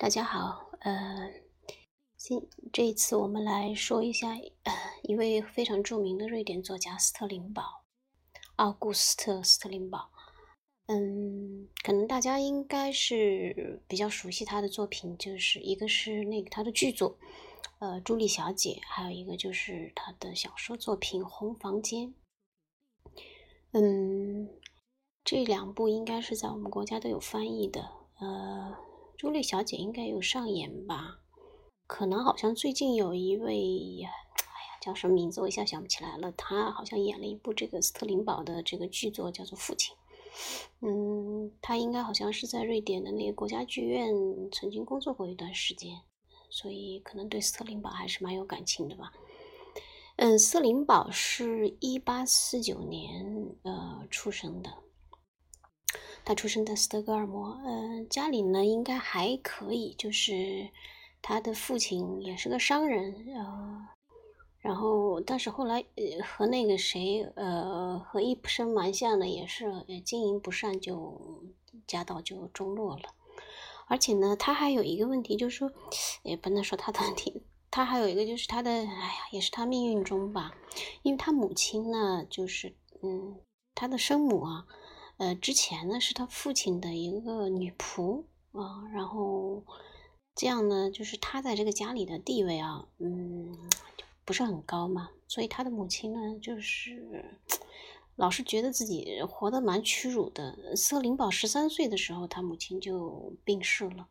大家好，呃，今这一次我们来说一下，呃，一位非常著名的瑞典作家斯特林堡，奥古斯特·斯特林堡。嗯，可能大家应该是比较熟悉他的作品，就是一个是那个他的剧作，呃，《朱莉小姐》，还有一个就是他的小说作品《红房间》。嗯，这两部应该是在我们国家都有翻译的，呃。朱莉小姐应该有上演吧？可能好像最近有一位，哎呀，叫什么名字？我一下想不起来了。他好像演了一部这个斯特林堡的这个剧作，叫做《父亲》。嗯，他应该好像是在瑞典的那个国家剧院曾经工作过一段时间，所以可能对斯特林堡还是蛮有感情的吧。嗯，斯特林堡是一八四九年呃出生的。他出生在斯德哥尔摩，呃，家里呢应该还可以，就是他的父亲也是个商人，呃，然后但是后来呃和那个谁，呃和一生蛮像的，也是经营不善，就家道就中落了。而且呢，他还有一个问题，就是说也不能说他的问题，他还有一个就是他的，哎呀，也是他命运中吧，因为他母亲呢，就是嗯，他的生母啊。呃，之前呢是他父亲的一个女仆啊，然后这样呢，就是他在这个家里的地位啊，嗯，就不是很高嘛，所以他的母亲呢，就是老是觉得自己活得蛮屈辱的。斯特林堡十三岁的时候，他母亲就病逝了，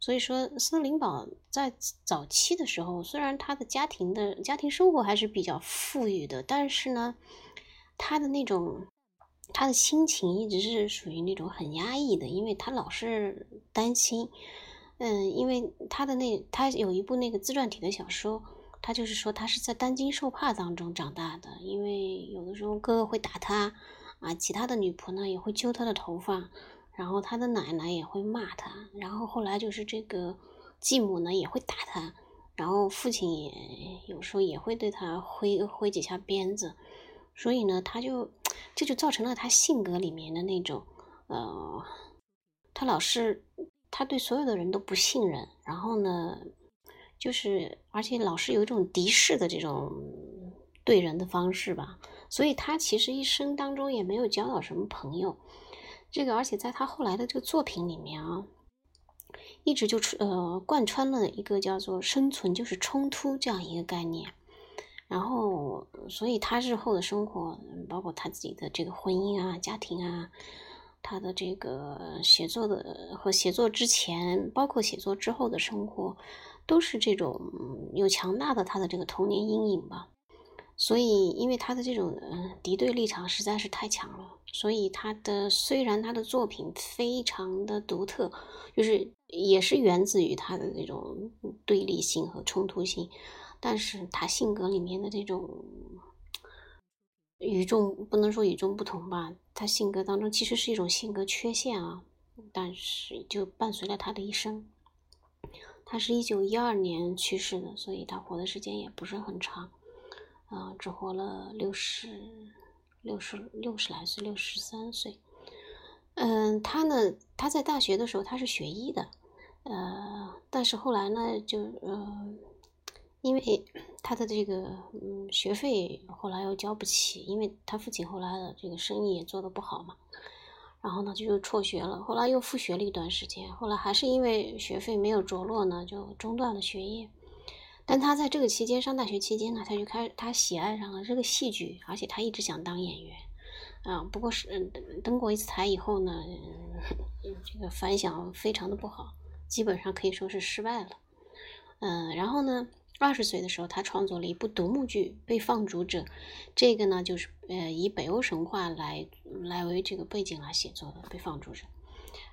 所以说斯特林堡在早期的时候，虽然他的家庭的家庭生活还是比较富裕的，但是呢，他的那种。他的心情一直是属于那种很压抑的，因为他老是担心，嗯，因为他的那他有一部那个自传体的小说，他就是说他是在担惊受怕当中长大的，因为有的时候哥哥会打他，啊，其他的女仆呢也会揪他的头发，然后他的奶奶也会骂他，然后后来就是这个继母呢也会打他，然后父亲也有时候也会对他挥挥几下鞭子。所以呢，他就这就造成了他性格里面的那种，呃，他老是他对所有的人都不信任，然后呢，就是而且老是有一种敌视的这种对人的方式吧。所以他其实一生当中也没有交到什么朋友。这个而且在他后来的这个作品里面啊，一直就呃贯穿了一个叫做“生存就是冲突”这样一个概念。然后，所以他日后的生活，包括他自己的这个婚姻啊、家庭啊，他的这个写作的和写作之前，包括写作之后的生活，都是这种有强大的他的这个童年阴影吧。所以，因为他的这种敌对立场实在是太强了，所以他的虽然他的作品非常的独特，就是也是源自于他的这种对立性和冲突性。但是他性格里面的这种与众不能说与众不同吧，他性格当中其实是一种性格缺陷啊，但是就伴随了他的一生。他是一九一二年去世的，所以他活的时间也不是很长，啊，只活了六十六十六十来岁，六十三岁。嗯，他呢，他在大学的时候他是学医的，呃，但是后来呢，就呃。因为 他的这个嗯学费后来又交不起，因为他父亲后来的这个生意也做得不好嘛，然后呢就又辍学了，后来又复学了一段时间，后来还是因为学费没有着落呢，就中断了学业。但他在这个期间上大学期间呢，他就开他喜爱上了这个戏剧，而且他一直想当演员，啊，不过是登过一次台以后呢，这个反响非常的不好，基本上可以说是失败了，嗯，然后呢。二十岁的时候，他创作了一部独幕剧《被放逐者》，这个呢，就是呃以北欧神话来来为这个背景来写作的《被放逐者》。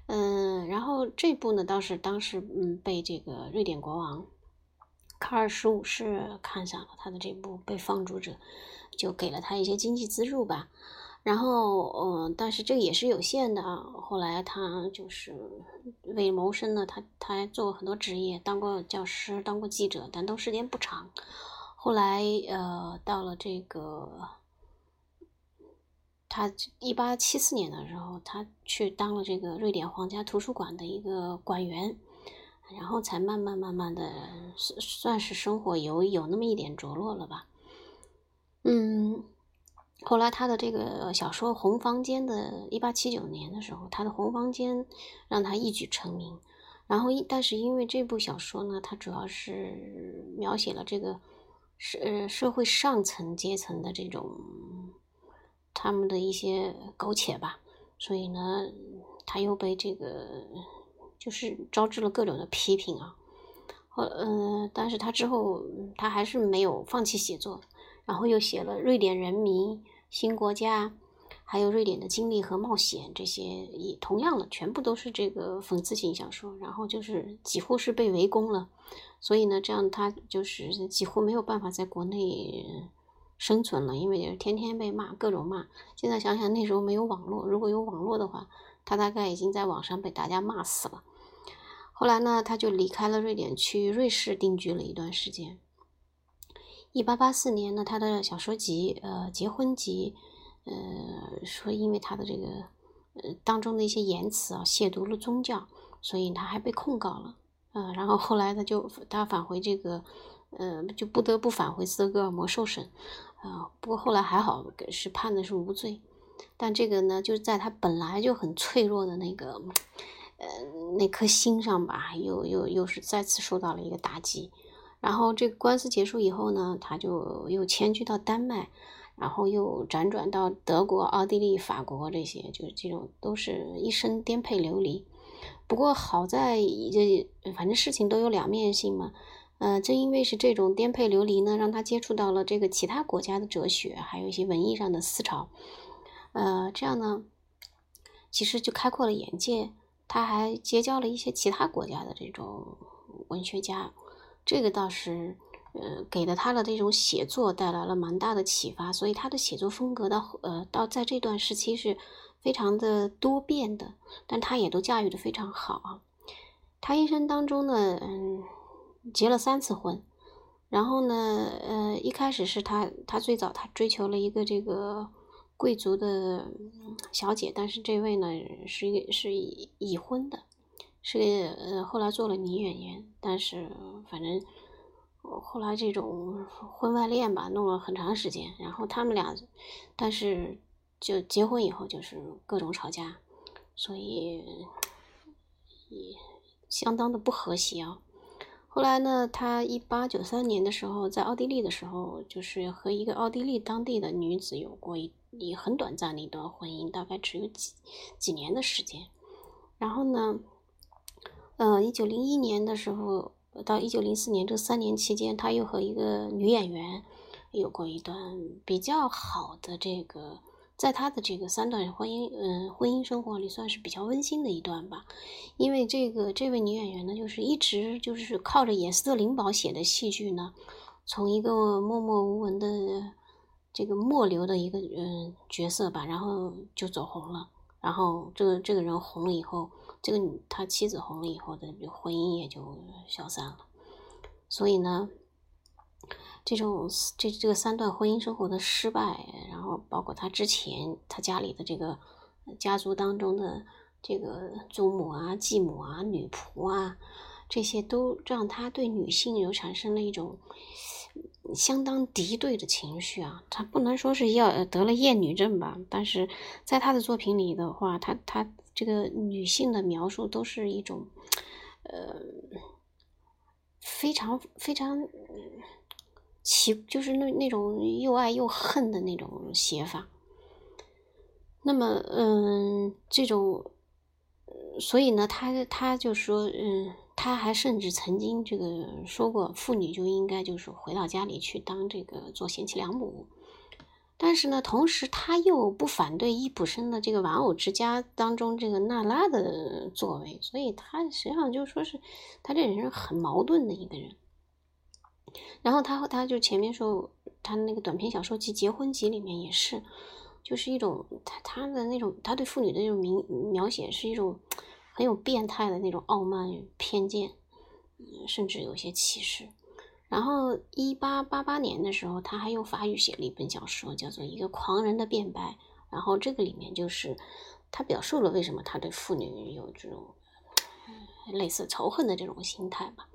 嗯，然后这部呢，倒是当时嗯被这个瑞典国王卡尔十五世看上了他的这部《被放逐者》，就给了他一些经济资助吧。然后，嗯，但是这个也是有限的啊。后来他就是为谋生呢，他他做过很多职业，当过教师，当过记者，但都时间不长。后来，呃，到了这个他一八七四年的时候，他去当了这个瑞典皇家图书馆的一个馆员。然后才慢慢慢慢的算是生活有有那么一点着落了吧。嗯，后来他的这个小说《红房间》的，一八七九年的时候，他的《红房间》让他一举成名。然后，但是因为这部小说呢，它主要是描写了这个社呃社会上层阶层的这种他们的一些苟且吧，所以呢，他又被这个就是招致了各种的批评啊。呃，嗯，但是他之后他还是没有放弃写作。然后又写了《瑞典人民》《新国家》，还有瑞典的经历和冒险这些，也同样的，全部都是这个讽刺性小说。然后就是几乎是被围攻了，所以呢，这样他就是几乎没有办法在国内生存了，因为天天被骂，各种骂。现在想想那时候没有网络，如果有网络的话，他大概已经在网上被大家骂死了。后来呢，他就离开了瑞典，去瑞士定居了一段时间。一八八四年呢，他的小说集，呃，结婚集，呃，说因为他的这个，呃，当中的一些言辞啊，亵渎了宗教，所以他还被控告了，呃，然后后来他就他返回这个，呃，就不得不返回斯德哥尔摩受审，啊，不过后来还好是判的是无罪，但这个呢，就是在他本来就很脆弱的那个，呃，那颗心上吧，又又又是再次受到了一个打击。然后这个官司结束以后呢，他就又迁居到丹麦，然后又辗转到德国、奥地利、法国这些，就是这种都是一生颠沛流离。不过好在这反正事情都有两面性嘛，呃，正因为是这种颠沛流离呢，让他接触到了这个其他国家的哲学，还有一些文艺上的思潮，呃，这样呢，其实就开阔了眼界。他还结交了一些其他国家的这种文学家。这个倒是，呃，给了他的这种写作带来了蛮大的启发，所以他的写作风格到呃到在这段时期是非常的多变的，但他也都驾驭的非常好啊。他一生当中呢，嗯，结了三次婚，然后呢，呃，一开始是他他最早他追求了一个这个贵族的小姐，但是这位呢是一个是已婚的。是呃，后来做了女演员，但是反正后来这种婚外恋吧，弄了很长时间。然后他们俩，但是就结婚以后就是各种吵架，所以也相当的不和谐啊。后来呢，他一八九三年的时候在奥地利的时候，就是和一个奥地利当地的女子有过一很短暂的一段婚姻，大概只有几几年的时间。然后呢？呃，一九零一年的时候到一九零四年这三年期间，他又和一个女演员有过一段比较好的这个，在他的这个三段婚姻，嗯，婚姻生活里算是比较温馨的一段吧。因为这个这位女演员呢，就是一直就是靠着演斯特林堡写的戏剧呢，从一个默默无闻的这个末流的一个嗯角色吧，然后就走红了。然后这个这个人红了以后。这个他妻子红了以后的婚姻也就消散了，所以呢，这种这这个三段婚姻生活的失败，然后包括他之前他家里的这个家族当中的这个祖母啊、继母啊、女仆啊，这些都让他对女性有产生了一种相当敌对的情绪啊。他不能说是要得了厌女症吧，但是在他的作品里的话，他他。这个女性的描述都是一种，呃，非常非常奇，就是那那种又爱又恨的那种写法。那么，嗯，这种，所以呢，他他就说，嗯，他还甚至曾经这个说过，妇女就应该就是回到家里去当这个做贤妻良母。但是呢，同时他又不反对伊普生的这个《玩偶之家》当中这个娜拉的作为，所以他实际上就说是他这人是很矛盾的一个人。然后他和他就前面说他那个短篇小说集《结婚集》里面也是，就是一种他他的那种他对妇女的那种描描写是一种很有变态的那种傲慢偏见，甚至有些歧视。然后，一八八八年的时候，他还用法语写了一本小说，叫做《一个狂人的辩白》。然后这个里面就是他表述了为什么他对妇女有这种类似仇恨的这种心态吧。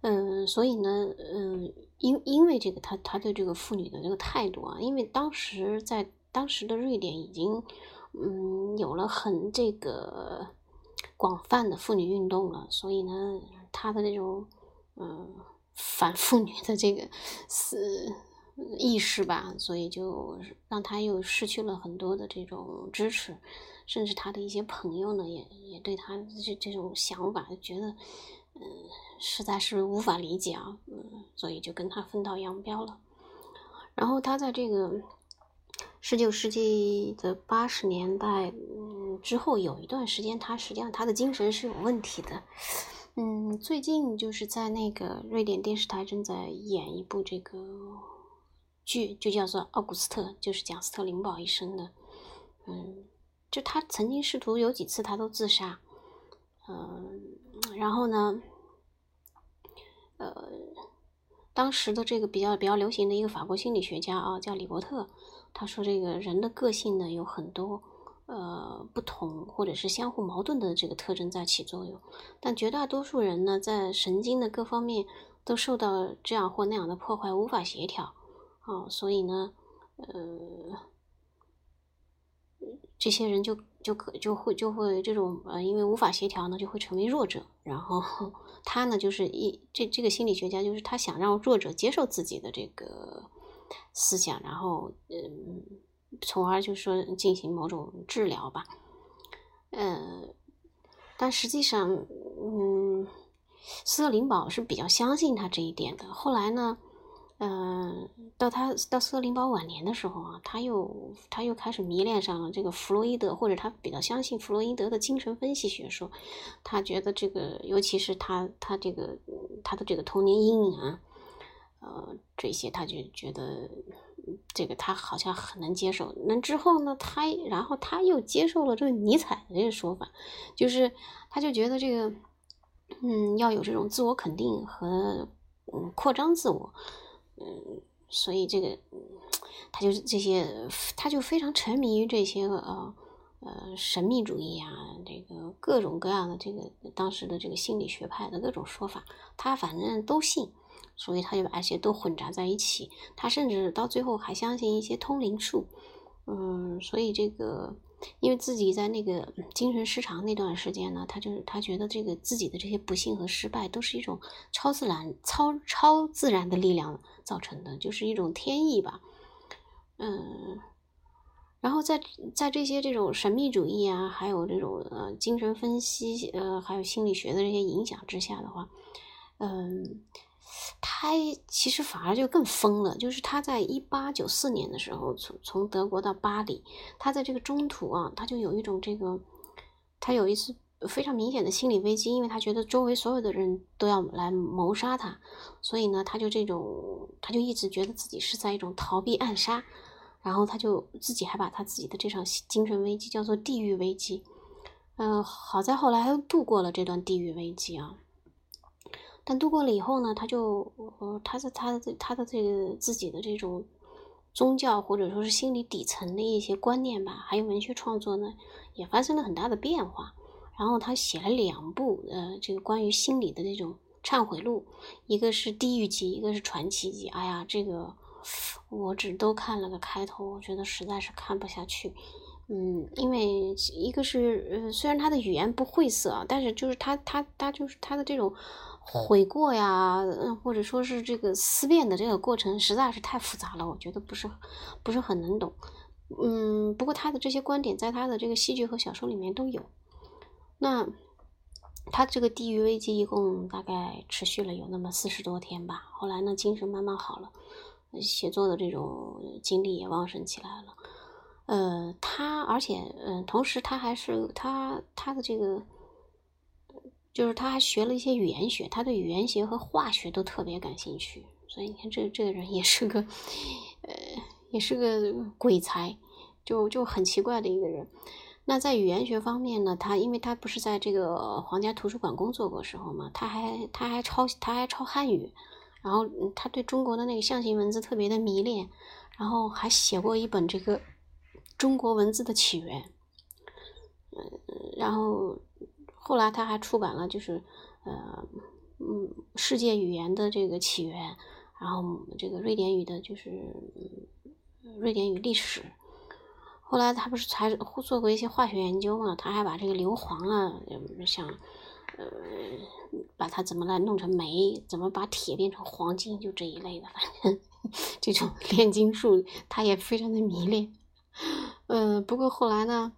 嗯，所以呢，嗯，因因为这个他他对这个妇女的这个态度啊，因为当时在当时的瑞典已经嗯有了很这个广泛的妇女运动了，所以呢，他的那种嗯反妇女的这个思。意识吧，所以就让他又失去了很多的这种支持，甚至他的一些朋友呢，也也对他这这种想法觉得，嗯，实在是无法理解啊，嗯，所以就跟他分道扬镳了。然后他在这个十九世纪的八十年代，嗯，之后有一段时间，他实际上他的精神是有问题的。嗯，最近就是在那个瑞典电视台正在演一部这个。剧就叫做《奥古斯特》，就是讲斯特林堡一生的。嗯，就他曾经试图有几次他都自杀。嗯，然后呢，呃，当时的这个比较比较流行的一个法国心理学家啊，叫李伯特，他说这个人的个性呢有很多呃不同或者是相互矛盾的这个特征在起作用，但绝大多数人呢在神经的各方面都受到这样或那样的破坏，无法协调。哦，所以呢，呃，这些人就就可就会就会这种呃，因为无法协调呢，就会成为弱者。然后他呢，就是一这这个心理学家，就是他想让弱者接受自己的这个思想，然后嗯，从而就说进行某种治疗吧。呃，但实际上，嗯，斯特林堡是比较相信他这一点的。后来呢？嗯，到他到斯特林堡晚年的时候啊，他又他又开始迷恋上了这个弗洛伊德，或者他比较相信弗洛伊德的精神分析学说。他觉得这个，尤其是他他这个他的这个童年阴影啊，呃，这些他就觉得这个他好像很能接受。那之后呢，他然后他又接受了这个尼采的这个说法，就是他就觉得这个嗯要有这种自我肯定和嗯扩张自我。嗯，所以这个，他就这些，他就非常沉迷于这些呃呃神秘主义啊，这个各种各样的这个当时的这个心理学派的各种说法，他反正都信，所以他就把这些都混杂在一起。他甚至到最后还相信一些通灵术，嗯，所以这个。因为自己在那个精神失常那段时间呢，他就是他觉得这个自己的这些不幸和失败都是一种超自然、超超自然的力量造成的，就是一种天意吧。嗯，然后在在这些这种神秘主义啊，还有这种呃精神分析呃，还有心理学的这些影响之下的话，嗯。他其实反而就更疯了，就是他在一八九四年的时候，从从德国到巴黎，他在这个中途啊，他就有一种这个，他有一次非常明显的心理危机，因为他觉得周围所有的人都要来谋杀他，所以呢，他就这种，他就一直觉得自己是在一种逃避暗杀，然后他就自己还把他自己的这场精神危机叫做地狱危机，嗯，好在后来他度过了这段地狱危机啊。但度过了以后呢，他就呃，他的他的他的这个自己的这种宗教或者说是心理底层的一些观念吧，还有文学创作呢，也发生了很大的变化。然后他写了两部呃，这个关于心理的这种忏悔录，一个是《地狱级》，一个是《传奇级》。哎呀，这个我只都看了个开头，我觉得实在是看不下去。嗯，因为一个是呃，虽然他的语言不晦涩，但是就是他他他就是他的这种。悔过呀，或者说是这个思辨的这个过程实在是太复杂了，我觉得不是不是很能懂。嗯，不过他的这些观点在他的这个戏剧和小说里面都有。那他这个地狱危机一共大概持续了有那么四十多天吧。后来呢，精神慢慢好了，写作的这种精力也旺盛起来了。呃，他而且嗯，同时他还是他他的这个。就是他还学了一些语言学，他对语言学和化学都特别感兴趣，所以你看这这个人也是个，呃，也是个鬼才，就就很奇怪的一个人。那在语言学方面呢，他因为他不是在这个皇家图书馆工作过时候嘛，他还他还抄他还抄汉语，然后他对中国的那个象形文字特别的迷恋，然后还写过一本这个中国文字的起源，嗯，然后。后来他还出版了就是呃嗯世界语言的这个起源，然后这个瑞典语的就是瑞典语历史。后来他不是还做过一些化学研究嘛？他还把这个硫磺啊，想呃把它怎么来弄成煤，怎么把铁变成黄金，就这一类的，反正这种炼金术他也非常的迷恋。嗯，不过后来呢，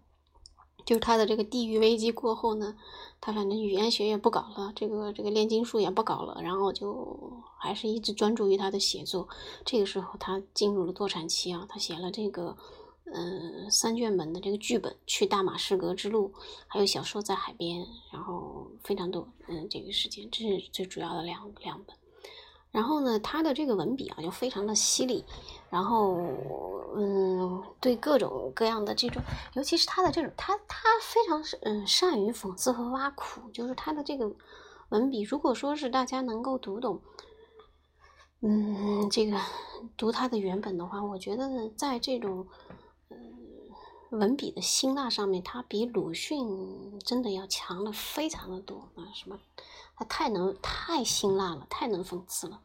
就是他的这个地域危机过后呢，他反正语言学也不搞了，这个这个炼金术也不搞了，然后就还是一直专注于他的写作。这个时候他进入了多产期啊，他写了这个。嗯，三卷本的这个剧本《去大马士革之路》，还有小说在海边，然后非常多。嗯，这个时间这是最主要的两两本。然后呢，他的这个文笔啊，就非常的犀利。然后，嗯，对各种各样的这种，尤其是他的这种，他他非常嗯善于讽刺和挖苦。就是他的这个文笔，如果说是大家能够读懂，嗯，这个读他的原本的话，我觉得在这种。文笔的辛辣上面，他比鲁迅真的要强了非常的多啊！什么，他太能太辛辣了，太能讽刺了。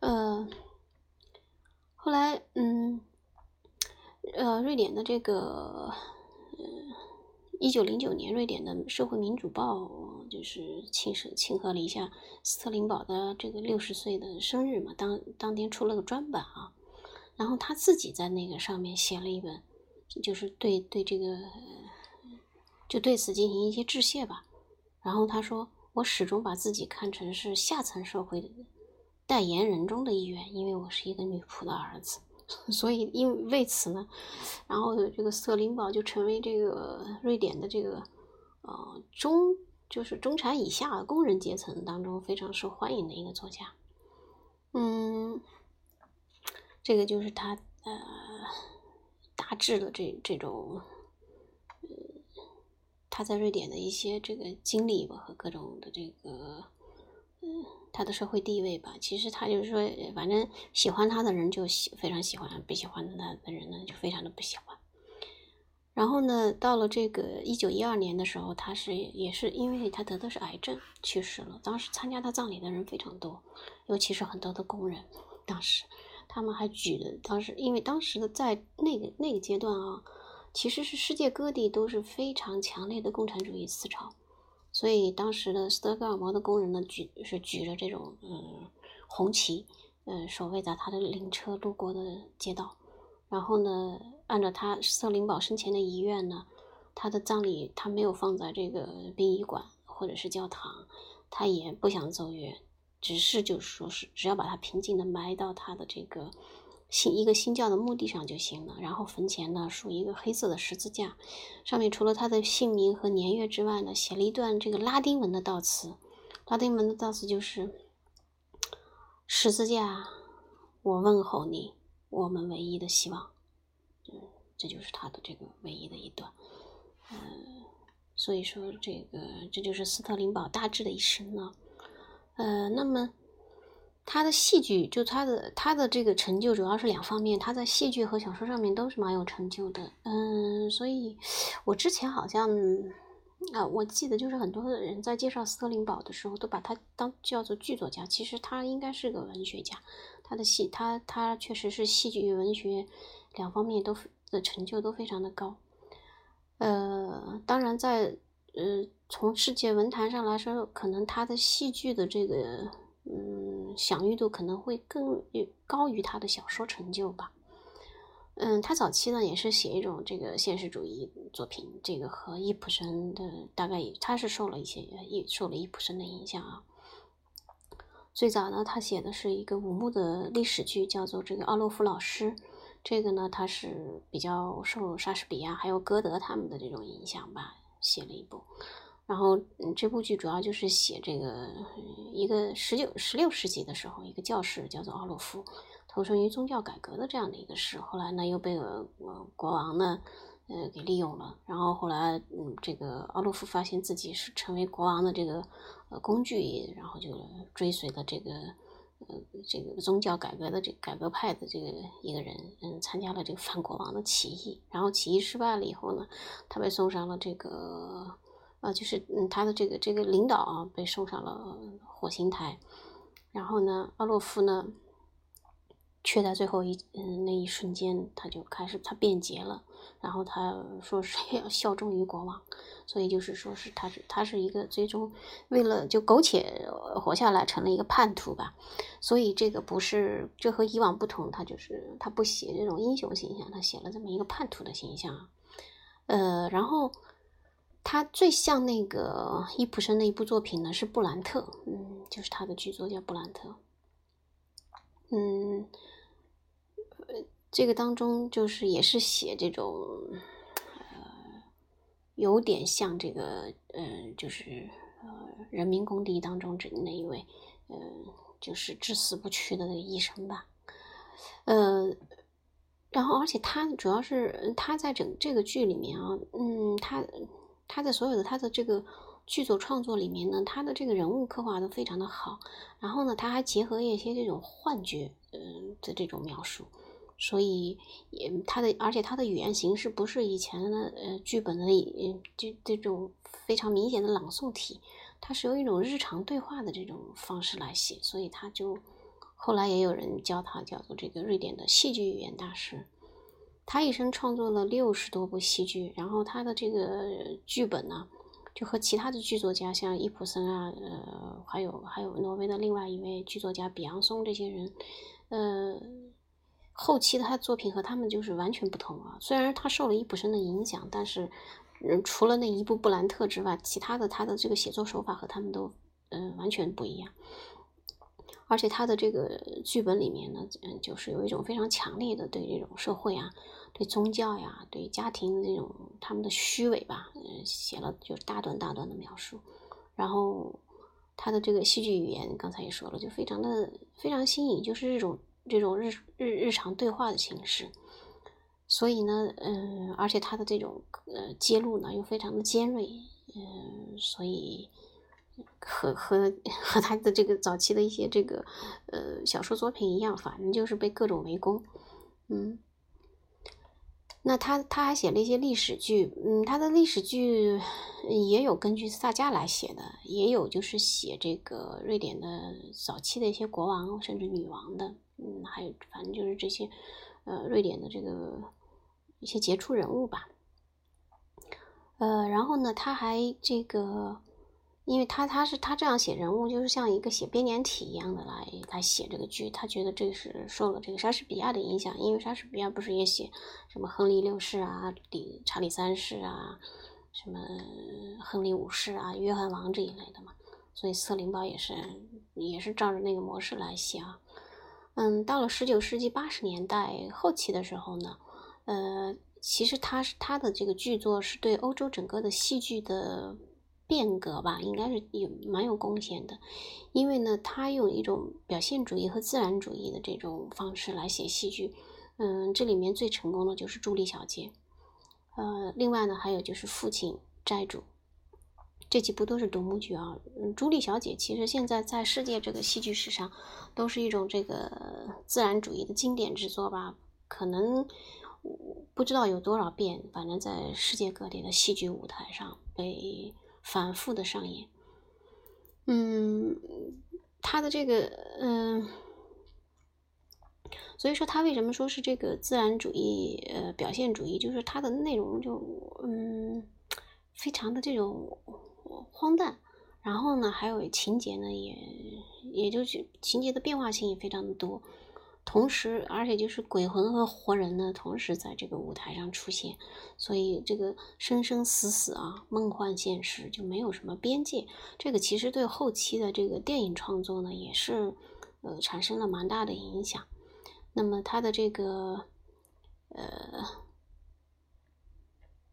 呃，后来，嗯，呃，瑞典的这个，呃，一九零九年，瑞典的《社会民主报》就是庆生庆贺了一下斯特林堡的这个六十岁的生日嘛，当当天出了个专版啊，然后他自己在那个上面写了一本。就是对对这个，就对此进行一些致谢吧。然后他说：“我始终把自己看成是下层社会的代言人中的一员，因为我是一个女仆的儿子。所以因为此呢，然后这个瑟林堡就成为这个瑞典的这个呃中就是中产以下工人阶层当中非常受欢迎的一个作家。嗯，这个就是他呃。”大致的这这种，呃，他在瑞典的一些这个经历吧和各种的这个，嗯，他的社会地位吧。其实他就是说，反正喜欢他的人就喜非常喜欢，不喜欢他的人呢就非常的不喜欢。然后呢，到了这个一九一二年的时候，他是也是因为他得的是癌症去世了。当时参加他葬礼的人非常多，尤其是很多的工人，当时。他们还举的，当时因为当时的在那个那个阶段啊，其实是世界各地都是非常强烈的共产主义思潮，所以当时的斯德哥尔摩的工人呢举是举着这种嗯红旗，嗯守卫在他的灵车路过的街道，然后呢，按照他瑟林堡生前的遗愿呢，他的葬礼他没有放在这个殡仪馆或者是教堂，他也不想奏乐。只是就是说是，只要把它平静的埋到他的这个新一个新教的墓地上就行了。然后坟前呢竖一个黑色的十字架，上面除了他的姓名和年月之外呢，写了一段这个拉丁文的悼词。拉丁文的悼词就是：“十字架，我问候你，我们唯一的希望。”嗯，这就是他的这个唯一的一段。嗯，所以说这个这就是斯特林堡大致的一生呢。呃，那么他的戏剧，就他的他的这个成就主要是两方面，他在戏剧和小说上面都是蛮有成就的。嗯，所以我之前好像啊，我记得就是很多人在介绍斯特林堡的时候，都把他当叫做剧作家，其实他应该是个文学家。他的戏，他他确实是戏剧文学两方面都的成就都非常的高。呃，当然在呃。从世界文坛上来说，可能他的戏剧的这个嗯享誉度可能会更高于他的小说成就吧。嗯，他早期呢也是写一种这个现实主义作品，这个和易卜生的大概他是受了一些易受了易卜生的影响啊。最早呢，他写的是一个五幕的历史剧，叫做这个《奥洛夫老师》。这个呢，他是比较受莎士比亚还有歌德他们的这种影响吧，写了一部。然后，嗯，这部剧主要就是写这个一个十九、十六世纪的时候，一个教士叫做奥洛夫，投身于宗教改革的这样的一个事。后来呢，又被呃国王呢，呃，给利用了。然后后来，嗯，这个奥洛夫发现自己是成为国王的这个呃工具，然后就追随了这个呃这个宗教改革的这改革派的这个一个人，嗯，参加了这个反国王的起义。然后起义失败了以后呢，他被送上了这个。呃，就是嗯，他的这个这个领导啊，被送上了火星台，然后呢，奥洛夫呢，却在最后一嗯那一瞬间，他就开始他变节了，然后他说是要 效忠于国王，所以就是说是他是他是一个最终为了就苟且活下来，成了一个叛徒吧，所以这个不是这和以往不同，他就是他不写这种英雄形象，他写了这么一个叛徒的形象，呃，然后。他最像那个伊普生的一部作品呢，是《布兰特》，嗯，就是他的剧作叫《布兰特》，嗯，这个当中就是也是写这种，呃，有点像这个，呃，就是呃，《人民公敌》当中这那一位，呃，就是至死不屈的那个医生吧，呃，然后而且他主要是他在整这个剧里面啊，嗯，他。他在所有的他的这个剧作创作里面呢，他的这个人物刻画都非常的好。然后呢，他还结合一些这种幻觉，嗯的这种描述，所以也他的而且他的语言形式不是以前的呃剧本的嗯就这种非常明显的朗诵体，他是用一种日常对话的这种方式来写，所以他就后来也有人叫他叫做这个瑞典的戏剧语言大师。他一生创作了六十多部戏剧，然后他的这个剧本呢，就和其他的剧作家，像伊普森啊，呃，还有还有挪威的另外一位剧作家比昂松这些人，呃，后期的他作品和他们就是完全不同啊。虽然他受了伊普生的影响，但是，嗯，除了那一部《布兰特》之外，其他的他的这个写作手法和他们都，嗯，完全不一样。而且他的这个剧本里面呢，嗯，就是有一种非常强烈的对这种社会啊。对宗教呀，对家庭这种他们的虚伪吧，嗯，写了就是大段大段的描述。然后他的这个戏剧语言，刚才也说了，就非常的非常新颖，就是这种这种日日日常对话的形式。所以呢，嗯，而且他的这种呃揭露呢又非常的尖锐，嗯，所以和和和他的这个早期的一些这个呃小说作品一样，反正就是被各种围攻，嗯。那他他还写了一些历史剧，嗯，他的历史剧也有根据萨迦来写的，也有就是写这个瑞典的早期的一些国王甚至女王的，嗯，还有反正就是这些，呃，瑞典的这个一些杰出人物吧，呃，然后呢，他还这个。因为他他是他这样写人物，就是像一个写编年体一样的来来写这个剧。他觉得这是受了这个莎士比亚的影响，因为莎士比亚不是也写什么亨利六世啊、理查理三世啊、什么亨利五世啊、约翰王这一类的嘛。所以瑟琳堡也是也是照着那个模式来写啊。嗯，到了十九世纪八十年代后期的时候呢，呃，其实他是他的这个剧作是对欧洲整个的戏剧的。变革吧，应该是有蛮有贡献的，因为呢，他用一种表现主义和自然主义的这种方式来写戏剧，嗯，这里面最成功的就是《朱莉小姐》，呃，另外呢，还有就是《父亲债主》，这几部都是独幕剧啊。嗯，《朱莉小姐》其实现在在世界这个戏剧史上都是一种这个自然主义的经典之作吧，可能不知道有多少遍，反正在世界各地的戏剧舞台上被。反复的上演，嗯，他的这个，嗯，所以说他为什么说是这个自然主义，呃，表现主义，就是它的内容就，嗯，非常的这种荒诞，然后呢，还有情节呢，也也就是情节的变化性也非常的多。同时，而且就是鬼魂和活人呢，同时在这个舞台上出现，所以这个生生死死啊，梦幻现实就没有什么边界。这个其实对后期的这个电影创作呢，也是呃产生了蛮大的影响。那么他的这个呃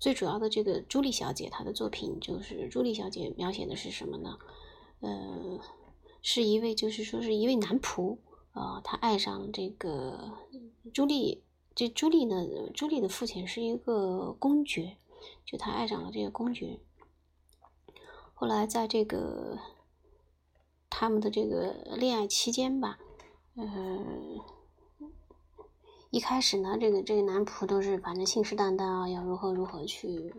最主要的这个朱莉小姐，她的作品就是朱莉小姐描写的是什么呢？呃，是一位就是说是一位男仆。呃，他爱上这个朱莉，这朱莉呢，朱莉的父亲是一个公爵，就他爱上了这个公爵。后来在这个他们的这个恋爱期间吧，嗯，一开始呢，这个这个男仆都是反正信誓旦旦啊，要如何如何去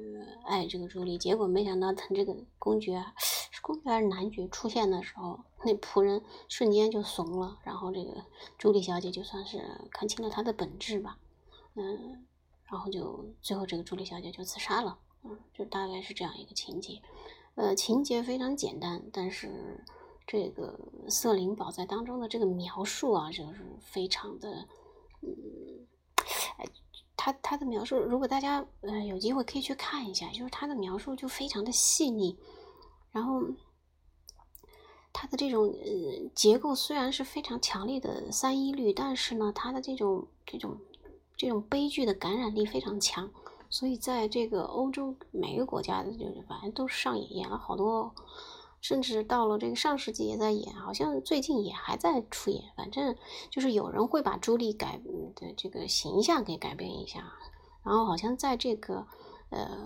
爱这个朱莉。结果没想到，等这个公爵 是公爵还是男爵出现的时候，那仆人瞬间就怂了。然后这个朱莉小姐就算是看清了他的本质吧，嗯，然后就最后这个朱莉小姐就自杀了。嗯，就大概是这样一个情节。呃，情节非常简单，但是这个瑟琳堡在当中的这个描述啊，就是非常的。嗯，哎，他他的描述，如果大家呃有机会可以去看一下，就是他的描述就非常的细腻，然后他的这种呃结构虽然是非常强烈的三一律，但是呢，他的这种这种这种悲剧的感染力非常强，所以在这个欧洲每个国家的就是反正都上演演了好多。甚至到了这个上世纪也在演，好像最近也还在出演。反正就是有人会把朱莉改的这个形象给改变一下，然后好像在这个呃，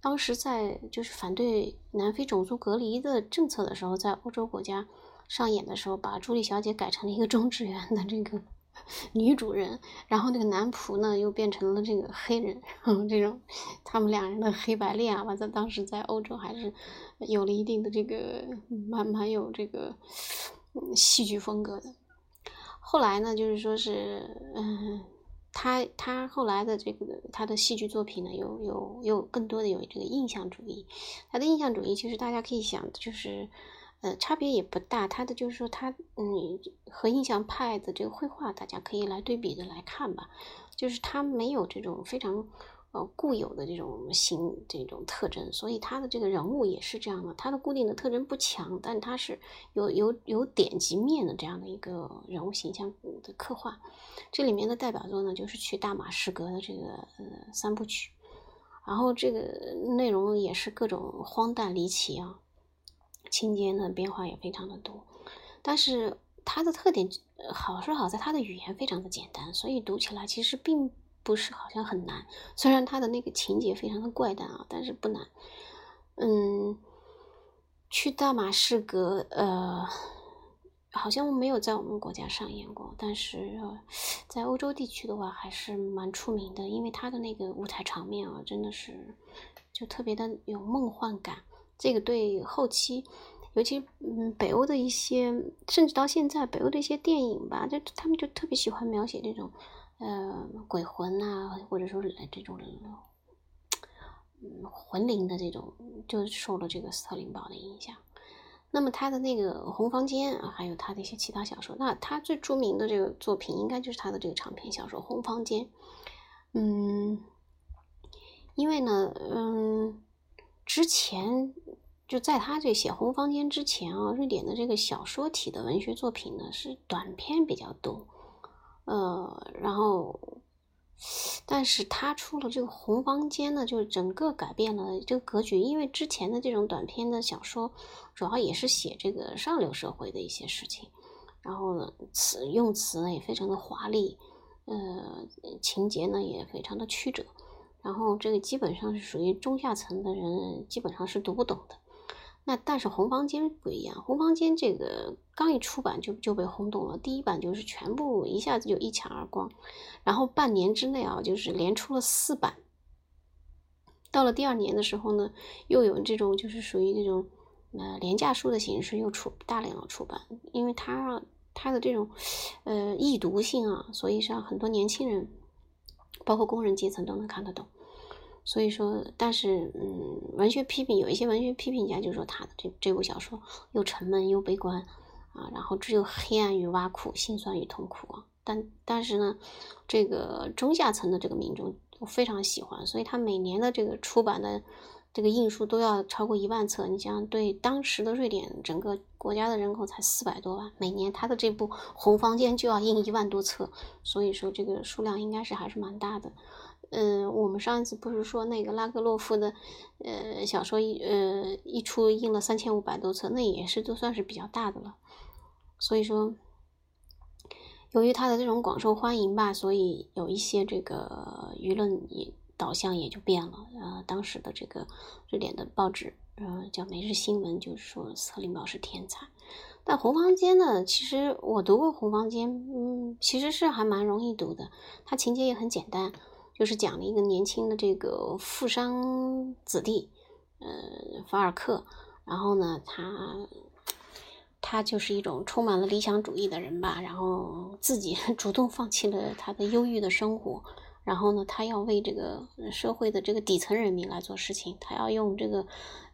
当时在就是反对南非种族隔离的政策的时候，在欧洲国家上演的时候，把朱莉小姐改成了一个中职员的这个。女主人，然后那个男仆呢，又变成了这个黑人，然后这种他们两人的黑白恋啊，完在当时在欧洲还是有了一定的这个蛮蛮有这个戏剧风格的。后来呢，就是说是，嗯，他他后来的这个他的戏剧作品呢，有有有更多的有这个印象主义。他的印象主义其实大家可以想，就是。呃，差别也不大，他的就是说，他嗯，和印象派的这个绘画，大家可以来对比的来看吧。就是他没有这种非常呃固有的这种形这种特征，所以他的这个人物也是这样的，他的固定的特征不强，但他是有有有点及面的这样的一个人物形象的刻画。这里面的代表作呢，就是去大马士革的这个呃三部曲，然后这个内容也是各种荒诞离奇啊。情节呢变化也非常的多，但是它的特点好是好在它的语言非常的简单，所以读起来其实并不是好像很难。虽然它的那个情节非常的怪诞啊，但是不难。嗯，去大马士革，呃，好像没有在我们国家上演过，但是在欧洲地区的话还是蛮出名的，因为它的那个舞台场面啊，真的是就特别的有梦幻感。这个对后期，尤其嗯北欧的一些，甚至到现在北欧的一些电影吧，就他们就特别喜欢描写这种，呃鬼魂呐，或者说这种，嗯魂灵的这种，就受了这个斯特林堡的影响。那么他的那个《红房间》啊，还有他的一些其他小说，那他最著名的这个作品，应该就是他的这个长篇小说《红房间》。嗯，因为呢，嗯。之前就在他这写《红房间》之前啊，瑞典的这个小说体的文学作品呢是短篇比较多，呃，然后，但是他出了这个《红房间》呢，就整个改变了这个格局。因为之前的这种短篇的小说，主要也是写这个上流社会的一些事情，然后，词用词呢也非常的华丽，呃，情节呢也非常的曲折。然后这个基本上是属于中下层的人，基本上是读不懂的。那但是红房间不一样，红房间这个刚一出版就就被轰动了，第一版就是全部一下子就一抢而光，然后半年之内啊，就是连出了四版。到了第二年的时候呢，又有这种就是属于那种呃廉价书的形式又出大量的出版，因为它它的这种呃易读性啊，所以让很多年轻人。包括工人阶层都能看得懂，所以说，但是，嗯，文学批评有一些文学批评家就说他的这这部小说又沉闷又悲观啊，然后只有黑暗与挖苦、心酸与痛苦啊。但但是呢，这个中下层的这个民众都非常喜欢，所以他每年的这个出版的。这个印数都要超过一万册，你想对当时的瑞典整个国家的人口才四百多万，每年他的这部《红房间》就要印一万多册，所以说这个数量应该是还是蛮大的。嗯，我们上一次不是说那个拉格洛夫的呃小说一呃一出印了三千五百多册，那也是都算是比较大的了。所以说，由于他的这种广受欢迎吧，所以有一些这个舆论也。导向也就变了，呃，当时的这个瑞典的报纸，呃，叫《每日新闻》，就是说斯特林堡是天才。但《红房间》呢，其实我读过《红房间》，嗯，其实是还蛮容易读的。它情节也很简单，就是讲了一个年轻的这个富商子弟，呃，法尔克。然后呢，他他就是一种充满了理想主义的人吧。然后自己 主动放弃了他的忧郁的生活。然后呢，他要为这个社会的这个底层人民来做事情。他要用这个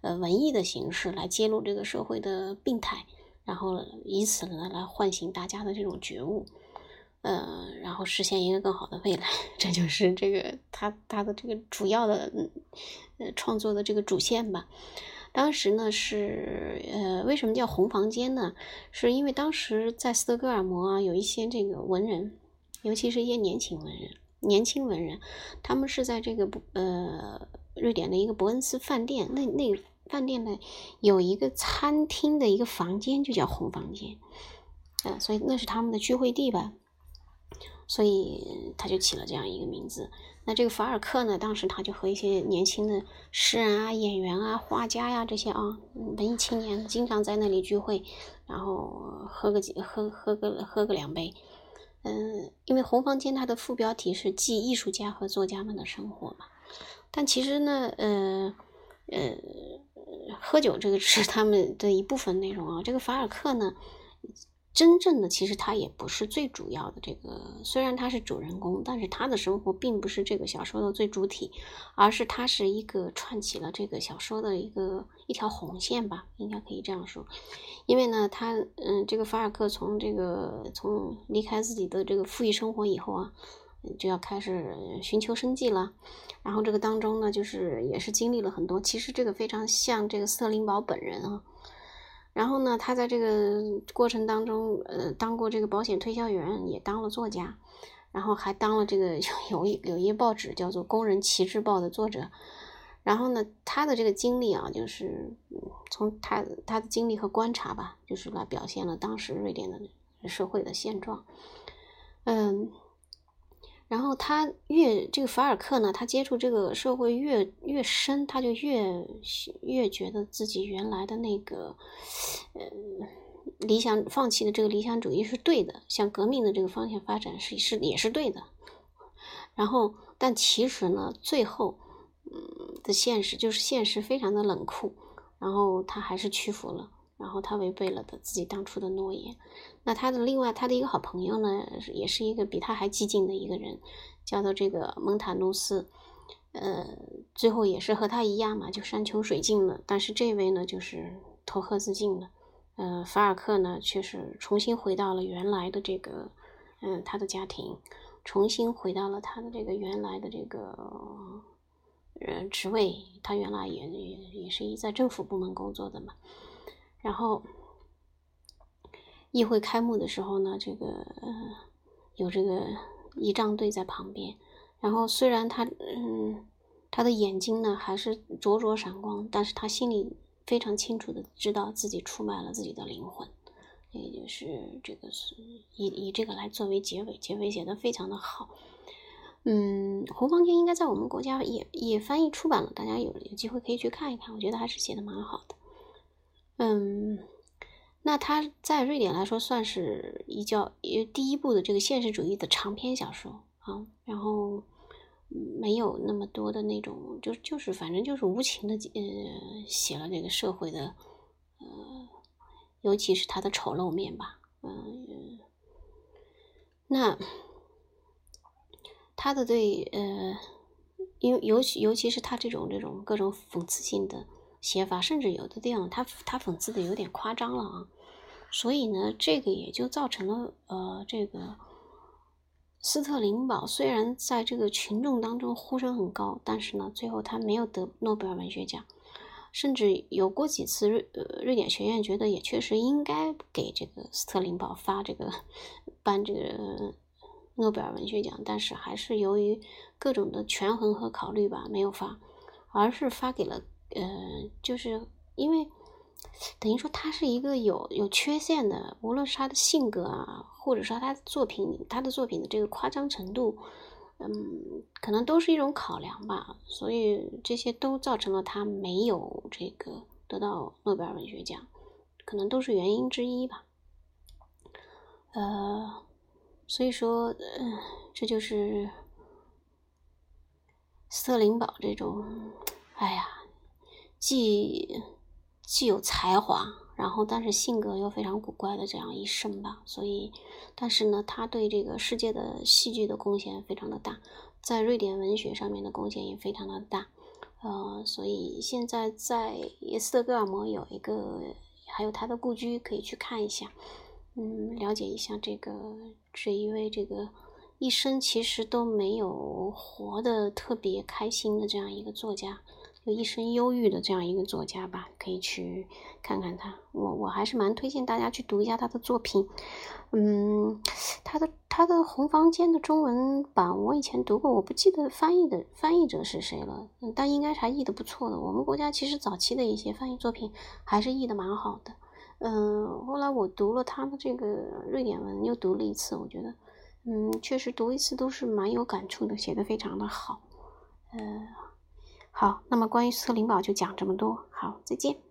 呃文艺的形式来揭露这个社会的病态。然后以此呢来唤醒大家的这种觉悟，呃，然后实现一个更好的未来，这就是这个他他的这个主要的呃创作的这个主线吧。当时呢是呃为什么叫红房间呢？是因为当时在斯德哥尔摩啊有一些这个文人，尤其是一些年轻文人，年轻文人，他们是在这个呃瑞典的一个伯恩斯饭店那那。饭店呢有一个餐厅的一个房间，就叫红房间，嗯，所以那是他们的聚会地吧，所以他就起了这样一个名字。那这个法尔克呢，当时他就和一些年轻的诗人啊、演员啊、画家呀这些啊文艺青年，经常在那里聚会，然后喝个几喝喝个喝个两杯，嗯，因为红房间它的副标题是记艺术家和作家们的生活嘛，但其实呢，呃，呃。喝酒这个 是他们的一部分内容啊。这个法尔克呢，真正的其实他也不是最主要的。这个虽然他是主人公，但是他的生活并不是这个小说的最主体，而是他是一个串起了这个小说的一个一条红线吧，应该可以这样说。因为呢，他嗯，这个法尔克从这个从离开自己的这个富裕生活以后啊。就要开始寻求生计了，然后这个当中呢，就是也是经历了很多。其实这个非常像这个斯特林堡本人啊。然后呢，他在这个过程当中，呃，当过这个保险推销员，也当了作家，然后还当了这个有 有一报纸叫做《工人旗帜报》的作者。然后呢，他的这个经历啊，就是从他他的经历和观察吧，就是来表现了当时瑞典的社会的现状。嗯。然后他越这个法尔克呢，他接触这个社会越越深，他就越越觉得自己原来的那个，呃，理想放弃的这个理想主义是对的，向革命的这个方向发展是是也是对的。然后，但其实呢，最后，嗯的现实就是现实非常的冷酷，然后他还是屈服了。然后他违背了他自己当初的诺言。那他的另外他的一个好朋友呢，也是一个比他还激进的一个人，叫做这个蒙塔努斯。呃，最后也是和他一样嘛，就山穷水尽了。但是这位呢，就是投河自尽了。呃，法尔克呢，却是重新回到了原来的这个，嗯，他的家庭，重新回到了他的这个原来的这个，呃，职位。他原来也也也是一在政府部门工作的嘛。然后，议会开幕的时候呢，这个有这个仪仗队在旁边。然后虽然他，嗯，他的眼睛呢还是灼灼闪光，但是他心里非常清楚的知道自己出卖了自己的灵魂。也就是这个是以以这个来作为结尾，结尾写的非常的好。嗯，红房间应该在我们国家也也翻译出版了，大家有有机会可以去看一看，我觉得还是写的蛮好的。嗯，那他在瑞典来说算是一叫第一部的这个现实主义的长篇小说啊，然后没有那么多的那种，就就是反正就是无情的呃写了这个社会的呃，尤其是他的丑陋面吧，嗯，那他的对呃，因尤其尤其是他这种这种各种讽刺性的。写法甚至有的地方，他他讽刺的有点夸张了啊，所以呢，这个也就造成了呃，这个斯特林堡虽然在这个群众当中呼声很高，但是呢，最后他没有得诺贝尔文学奖，甚至有过几次瑞呃瑞典学院觉得也确实应该给这个斯特林堡发这个颁这个诺贝尔文学奖，但是还是由于各种的权衡和考虑吧，没有发，而是发给了。呃，就是因为等于说他是一个有有缺陷的，无论是他的性格啊，或者说他作品，他的作品的这个夸张程度，嗯，可能都是一种考量吧。所以这些都造成了他没有这个得到诺贝尔文学奖。可能都是原因之一吧。呃，所以说，呃，这就是斯特林堡这种，哎呀，既既有才华，然后但是性格又非常古怪的这样一生吧。所以，但是呢，他对这个世界的戏剧的贡献非常的大，在瑞典文学上面的贡献也非常的大。呃，所以现在在斯德哥尔摩有一个，还有他的故居可以去看一下。嗯，了解一下这个这一位这个一生其实都没有活得特别开心的这样一个作家，就一生忧郁的这样一个作家吧，可以去看看他。我我还是蛮推荐大家去读一下他的作品。嗯，他的他的《红房间》的中文版我以前读过，我不记得翻译的翻译者是谁了，但应该还译的不错的。我们国家其实早期的一些翻译作品还是译的蛮好的。嗯，后来我读了他的这个瑞典文，又读了一次，我觉得，嗯，确实读一次都是蛮有感触的，写的非常的好。呃，好，那么关于斯特林堡就讲这么多，好，再见。